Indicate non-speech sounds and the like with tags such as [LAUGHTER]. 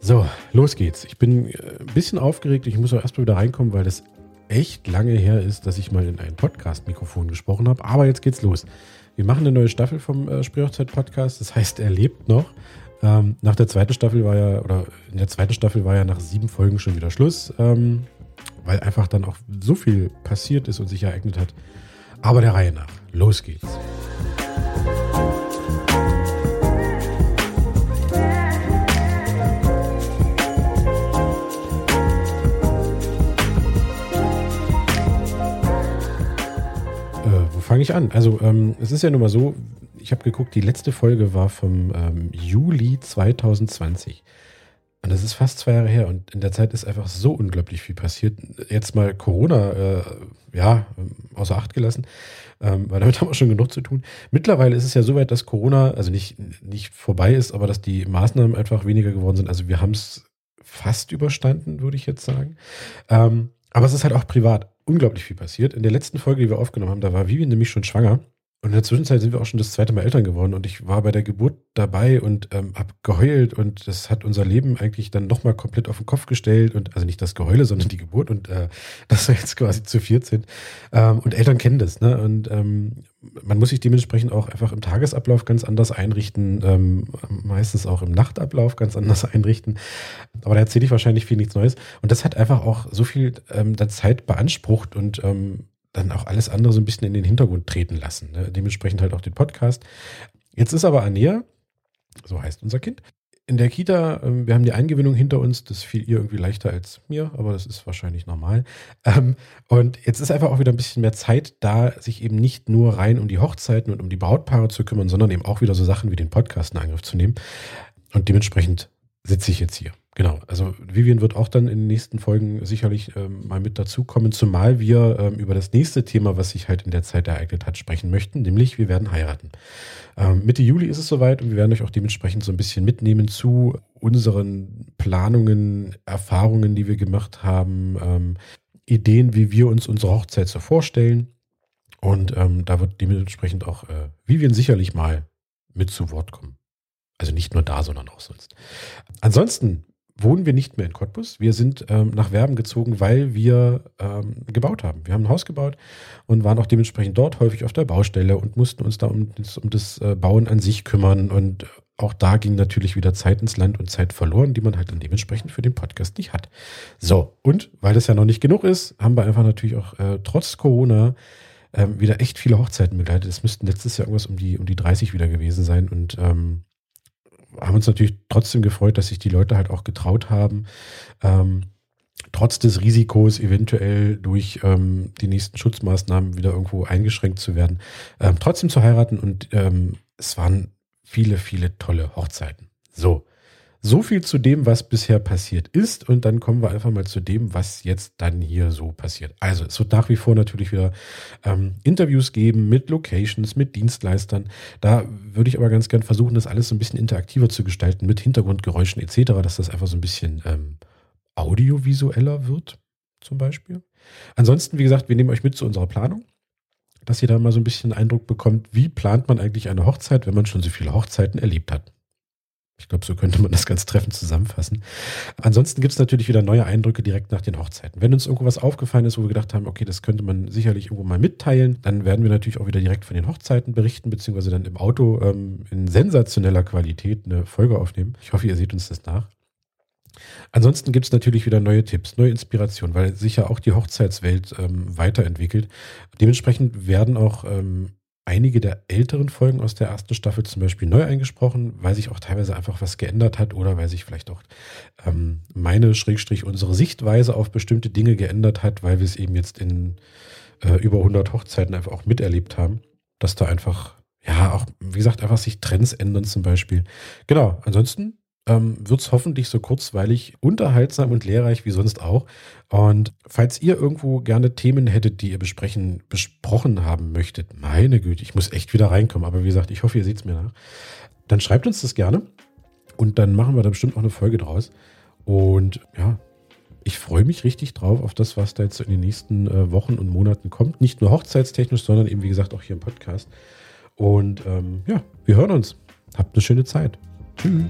So, los geht's. Ich bin äh, ein bisschen aufgeregt. Ich muss auch erstmal wieder reinkommen, weil das echt lange her ist, dass ich mal in ein Podcast-Mikrofon gesprochen habe. Aber jetzt geht's los. Wir machen eine neue Staffel vom äh, Sprüchzeit-Podcast. Das heißt, er lebt noch. Ähm, nach der zweiten Staffel war ja, oder in der zweiten Staffel war ja nach sieben Folgen schon wieder Schluss, ähm, weil einfach dann auch so viel passiert ist und sich ereignet hat. Aber der Reihe nach. Los geht's. Fange ich an? Also ähm, es ist ja nun mal so, ich habe geguckt, die letzte Folge war vom ähm, Juli 2020. Und das ist fast zwei Jahre her und in der Zeit ist einfach so unglaublich viel passiert. Jetzt mal Corona, äh, ja, außer Acht gelassen, ähm, weil damit [LAUGHS] haben wir schon genug zu tun. Mittlerweile ist es ja so weit, dass Corona, also nicht, nicht vorbei ist, aber dass die Maßnahmen einfach weniger geworden sind. Also wir haben es fast überstanden, würde ich jetzt sagen. Ähm, aber es ist halt auch privat unglaublich viel passiert. In der letzten Folge, die wir aufgenommen haben, da war Vivian nämlich schon schwanger. Und in der Zwischenzeit sind wir auch schon das zweite Mal Eltern geworden und ich war bei der Geburt dabei und ähm, habe geheult und das hat unser Leben eigentlich dann nochmal komplett auf den Kopf gestellt und also nicht das Geheule, sondern die Geburt und äh, [LAUGHS] dass wir jetzt quasi zu viert sind. Ähm, und Eltern kennen das, ne? Und ähm, man muss sich dementsprechend auch einfach im Tagesablauf ganz anders einrichten, ähm, meistens auch im Nachtablauf ganz anders [LAUGHS] einrichten. Aber da erzähle ich wahrscheinlich viel nichts Neues. Und das hat einfach auch so viel ähm, der Zeit beansprucht und ähm, dann auch alles andere so ein bisschen in den Hintergrund treten lassen. Ne? Dementsprechend halt auch den Podcast. Jetzt ist aber Anea, so heißt unser Kind, in der Kita, ähm, wir haben die Eingewöhnung hinter uns, das fiel ihr irgendwie leichter als mir, aber das ist wahrscheinlich normal. Ähm, und jetzt ist einfach auch wieder ein bisschen mehr Zeit da, sich eben nicht nur rein um die Hochzeiten und um die Brautpaare zu kümmern, sondern eben auch wieder so Sachen wie den Podcast in Angriff zu nehmen. Und dementsprechend sitze ich jetzt hier. Genau, also Vivian wird auch dann in den nächsten Folgen sicherlich ähm, mal mit dazukommen, zumal wir ähm, über das nächste Thema, was sich halt in der Zeit ereignet hat, sprechen möchten, nämlich wir werden heiraten. Ähm, Mitte Juli ist es soweit und wir werden euch auch dementsprechend so ein bisschen mitnehmen zu unseren Planungen, Erfahrungen, die wir gemacht haben, ähm, Ideen, wie wir uns unsere Hochzeit so vorstellen. Und ähm, da wird dementsprechend auch äh, Vivian sicherlich mal mit zu Wort kommen. Also nicht nur da, sondern auch sonst. Ansonsten wohnen wir nicht mehr in Cottbus. Wir sind ähm, nach Werben gezogen, weil wir ähm, gebaut haben. Wir haben ein Haus gebaut und waren auch dementsprechend dort häufig auf der Baustelle und mussten uns da um, um das äh, Bauen an sich kümmern. Und auch da ging natürlich wieder Zeit ins Land und Zeit verloren, die man halt dann dementsprechend für den Podcast nicht hat. So, und weil das ja noch nicht genug ist, haben wir einfach natürlich auch äh, trotz Corona ähm, wieder echt viele Hochzeiten begleitet. Es müssten letztes Jahr irgendwas um die, um die 30 wieder gewesen sein. Und ähm, haben uns natürlich trotzdem gefreut, dass sich die Leute halt auch getraut haben, ähm, trotz des Risikos eventuell durch ähm, die nächsten Schutzmaßnahmen wieder irgendwo eingeschränkt zu werden, ähm, trotzdem zu heiraten. Und ähm, es waren viele, viele tolle Hochzeiten. So. So viel zu dem, was bisher passiert ist. Und dann kommen wir einfach mal zu dem, was jetzt dann hier so passiert. Also es wird nach wie vor natürlich wieder ähm, Interviews geben mit Locations, mit Dienstleistern. Da würde ich aber ganz gern versuchen, das alles so ein bisschen interaktiver zu gestalten, mit Hintergrundgeräuschen etc., dass das einfach so ein bisschen ähm, audiovisueller wird, zum Beispiel. Ansonsten, wie gesagt, wir nehmen euch mit zu unserer Planung dass ihr da mal so ein bisschen Eindruck bekommt, wie plant man eigentlich eine Hochzeit, wenn man schon so viele Hochzeiten erlebt hat. Ich glaube, so könnte man das ganz treffend zusammenfassen. Ansonsten gibt es natürlich wieder neue Eindrücke direkt nach den Hochzeiten. Wenn uns irgendwo was aufgefallen ist, wo wir gedacht haben, okay, das könnte man sicherlich irgendwo mal mitteilen, dann werden wir natürlich auch wieder direkt von den Hochzeiten berichten, beziehungsweise dann im Auto ähm, in sensationeller Qualität eine Folge aufnehmen. Ich hoffe, ihr seht uns das nach. Ansonsten gibt es natürlich wieder neue Tipps, neue Inspirationen, weil sich ja auch die Hochzeitswelt ähm, weiterentwickelt. Dementsprechend werden auch ähm, einige der älteren Folgen aus der ersten Staffel zum Beispiel neu eingesprochen, weil sich auch teilweise einfach was geändert hat oder weil sich vielleicht auch ähm, meine, Schrägstrich, unsere Sichtweise auf bestimmte Dinge geändert hat, weil wir es eben jetzt in äh, über 100 Hochzeiten einfach auch miterlebt haben, dass da einfach, ja, auch, wie gesagt, einfach sich Trends ändern zum Beispiel. Genau, ansonsten ähm, wird es hoffentlich so kurzweilig, unterhaltsam und lehrreich wie sonst auch. Und falls ihr irgendwo gerne Themen hättet, die ihr besprechen, besprochen haben möchtet, meine Güte, ich muss echt wieder reinkommen, aber wie gesagt, ich hoffe, ihr seht es mir nach, dann schreibt uns das gerne und dann machen wir da bestimmt auch eine Folge draus. Und ja, ich freue mich richtig drauf auf das, was da jetzt in den nächsten äh, Wochen und Monaten kommt. Nicht nur hochzeitstechnisch, sondern eben, wie gesagt, auch hier im Podcast. Und ähm, ja, wir hören uns. Habt eine schöne Zeit. Tschüss.